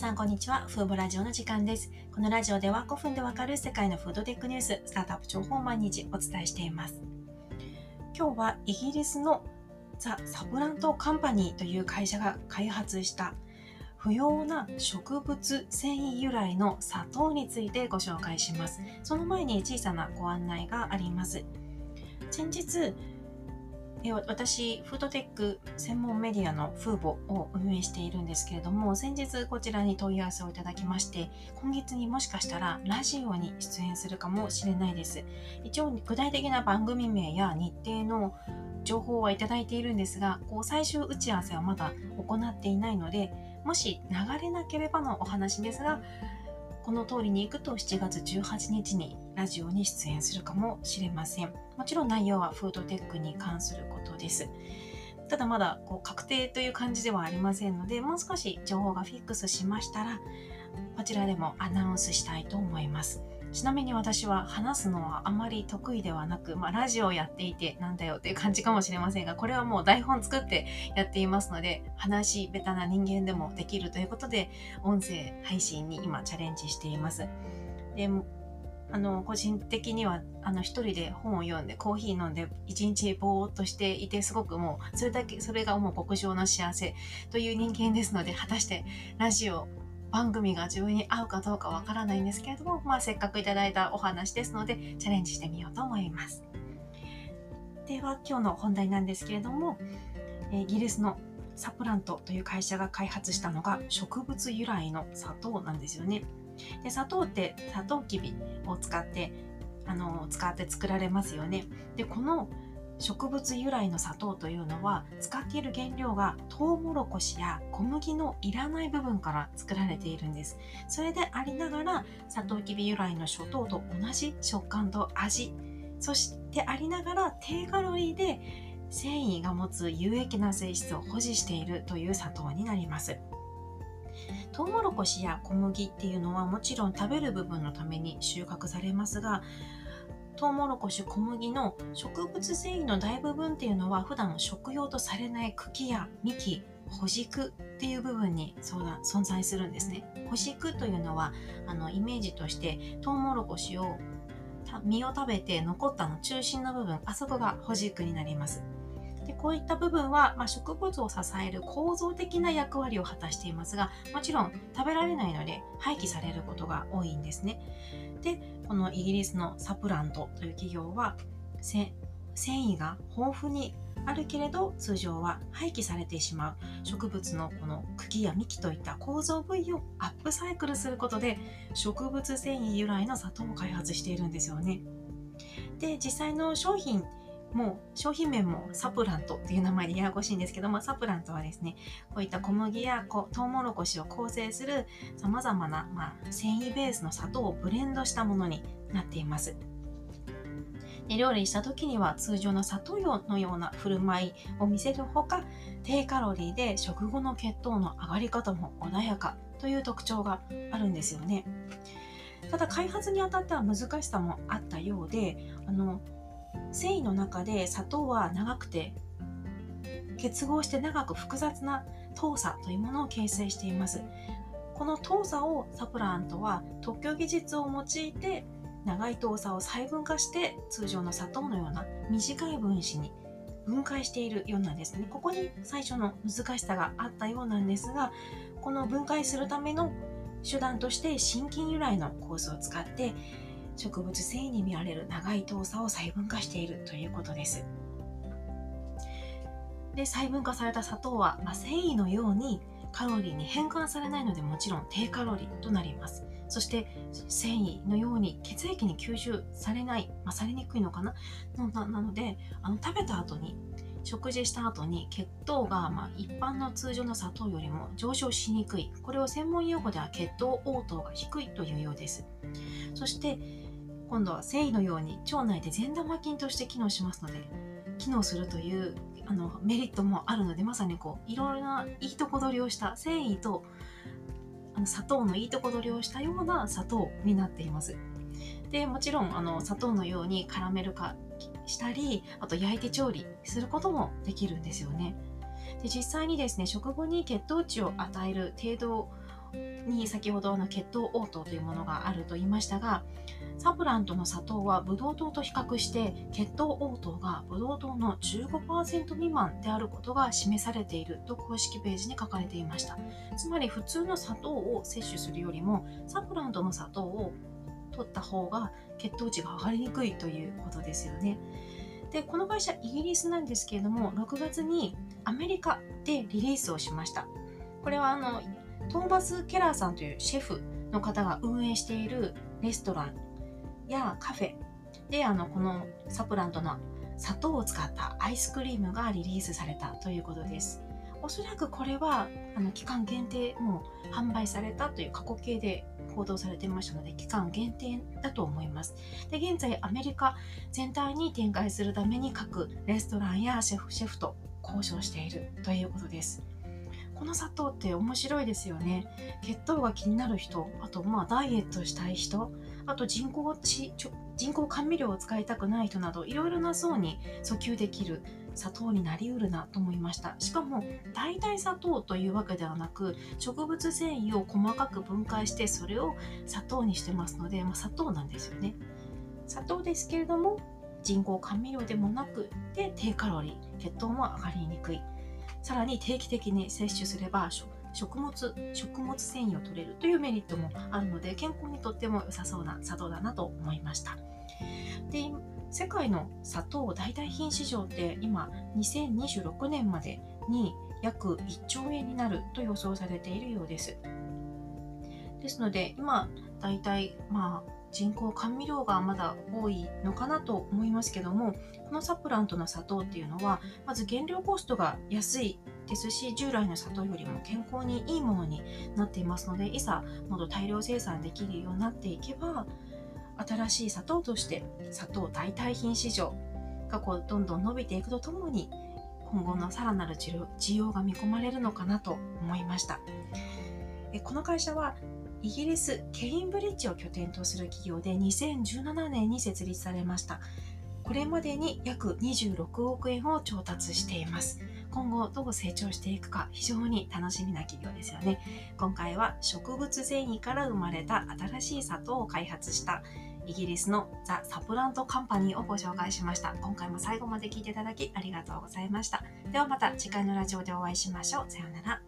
さんこんにちは。フーボラジオの時間です。このラジオでは5分でわかる世界のフードテックニュース、スタートアップ情報を毎日お伝えしています。今日はイギリスのザ・サプラントカンパニーという会社が開発した不要な植物繊維由来の砂糖についてご紹介します。その前に小さなご案内があります。先日、私、フードテック専門メディアのフーボを運営しているんですけれども、先日こちらに問い合わせをいただきまして、今月にもしかしたらラジオに出演するかもしれないです。一応、具体的な番組名や日程の情報はいただいているんですが、こう最終打ち合わせはまだ行っていないので、もし流れなければのお話ですが、この通りに行くと7月18日にラジオに出演するかもしれません。もちろん内容はフードテックに関することです。ただまだこう確定という感じではありませんので、もう少し情報がフィックスしましたら、こちらでもアナウンスしたいと思います。ちなみに私は話すのはあまり得意ではなく、まあ、ラジオをやっていてなんだよっていう感じかもしれませんが、これはもう台本作ってやっていますので、話し下手な人間でもできるということで、音声配信に今チャレンジしています。であの、個人的には、あの、一人で本を読んで、コーヒー飲んで、一日ぼーっとしていて、すごくもう、それだけ、それがもう極上の幸せという人間ですので、果たしてラジオ番組が自分に合うかどうかわからないんですけれども、まあ、せっかくいただいたお話ですので、チャレンジしてみようと思います。では、今日の本題なんですけれども、イギリスのサプラントという会社が開発したのが植物由来の砂糖なんですよね。で砂糖ってサトウキビを使ってあの使って作られますよね。でこの植物由来の砂糖というのは使っている原料がトウモロコシや小麦のいらない部分から作られているんです。それでありながらサトウキビ由来の諸糖と同じ食感と味。そしてありながら低カロリーで繊維が持つ有益な性質を保持しているという砂糖になります。トウモロコシや小麦っていうのはもちろん食べる部分のために収穫されますがトウモロコシ小麦の植物繊維の大部分っていうのは普段食用とされない茎や幹ほじくっていう部分に存在するんですね。干軸というのはあのイメージとしてトウモロコシを実を食べて残ったの中心の部分あそこがほじくになります。でこういった部分は、まあ、植物を支える構造的な役割を果たしていますがもちろん食べられないので廃棄されることが多いんですねでこのイギリスのサプラントという企業は繊維が豊富にあるけれど通常は廃棄されてしまう植物のこの茎や幹といった構造部位をアップサイクルすることで植物繊維由来の砂糖を開発しているんですよね。で実際の商品もう商品名もサプラントっていう名前でややこしいんですけども、サプラントはですね、こういった小麦やトウモロコシを構成する様々な、まあ、繊維ベースの砂糖をブレンドしたものになっています。で料理した時には通常の砂糖のような振る舞いを見せるほか、低カロリーで食後の血糖の上がり方も穏やかという特徴があるんですよね。ただ開発にあたっては難しさもあったようで、あの繊維の中で砂糖は長くて結合して長く複雑な糖鎖というものを形成しています。この糖鎖をサプラントは特許技術を用いて長い糖鎖を細分化して通常の砂糖のような短い分子に分解しているようなんですね。ここに最初の難しさがあったようなんですがこの分解するための手段として心筋由来の酵素を使って植物繊維に見られる長い糖鎖を細分化しているということです。で細分化された砂糖は、まあ、繊維のようにカロリーに変換されないのでもちろん低カロリーとなります。そして繊維のように血液に吸収されない、まあ、されにくいのかななのであの食べた後に食事した後に血糖が、まあ、一般の通常の砂糖よりも上昇しにくいこれを専門用語では血糖応答が低いというようですそして今度は繊維のように腸内で善玉菌として機能しますので機能するというあのメリットもあるのでまさにこういろいろないいとこ取りをした繊維とあの砂糖のいいとこ取りをしたような砂糖になっています。でもちろんあの砂糖のようにカラメル化したりあと焼いて調理することもできるんですよね。で実際にですね食後に血糖値を与える程度に先ほどの血糖応答というものがあると言いましたがサプラントの砂糖はブドウ糖と比較して血糖応答がブドウ糖の15%未満であることが示されていると公式ページに書かれていました。つまり普通の砂糖を摂取するよりもサプラントの砂糖を取った方が血糖値が上がりにくいということですよね。でこの会社イギリスなんですけれども6月にアメリカでリリースをしました。これはあのトーマス・ケラーさんというシェフの方が運営しているレストランやカフェであのこのサプラントの砂糖を使ったアイスクリームがリリースされたということです。おそらくこれはあの期間限定もう販売されたという過去形で報道されてましたので期間限定だと思います。で現在アメリカ全体に展開するために各レストランやシェフシェフと交渉しているということです。この砂糖って面白いですよね。血糖が気になる人、あとまあダイエットしたい人、あと人工ち人工甘味料を使いたくない人などいろいろな層に訴求できる砂糖になりうるなと思いました。しかも代替砂糖というわけではなく植物繊維を細かく分解してそれを砂糖にしてますので、まあ、砂糖なんですよね。砂糖ですけれども人工甘味料でもなくて低カロリー血糖も上がりにくい。さらに定期的に摂取すれば食物食物繊維を取れるというメリットもあるので健康にとっても良さそうな砂糖だなと思いました。で世界の砂糖代替品市場って今2026年までに約1兆円になると予想されているようです。ですので今大体まあ人工甘味料がまだ多いのかなと思いますけどもこのサプラントの砂糖っていうのはまず原料コストが安いですし従来の砂糖よりも健康にいいものになっていますのでいざもっと大量生産できるようになっていけば新しい砂糖として砂糖代替品市場がこうどんどん伸びていくとともに今後のさらなる需要が見込まれるのかなと思いました。この会社はイギリスケインブリッジを拠点とする企業で2017年に設立されました。これまでに約26億円を調達しています。今後どう成長していくか非常に楽しみな企業ですよね。今回は植物繊維から生まれた新しい砂糖を開発したイギリスのザ・サプラントカンパニーをご紹介しました。今回も最後まで聞いていただきありがとうございました。ではまた次回のラジオでお会いしましょう。さようなら。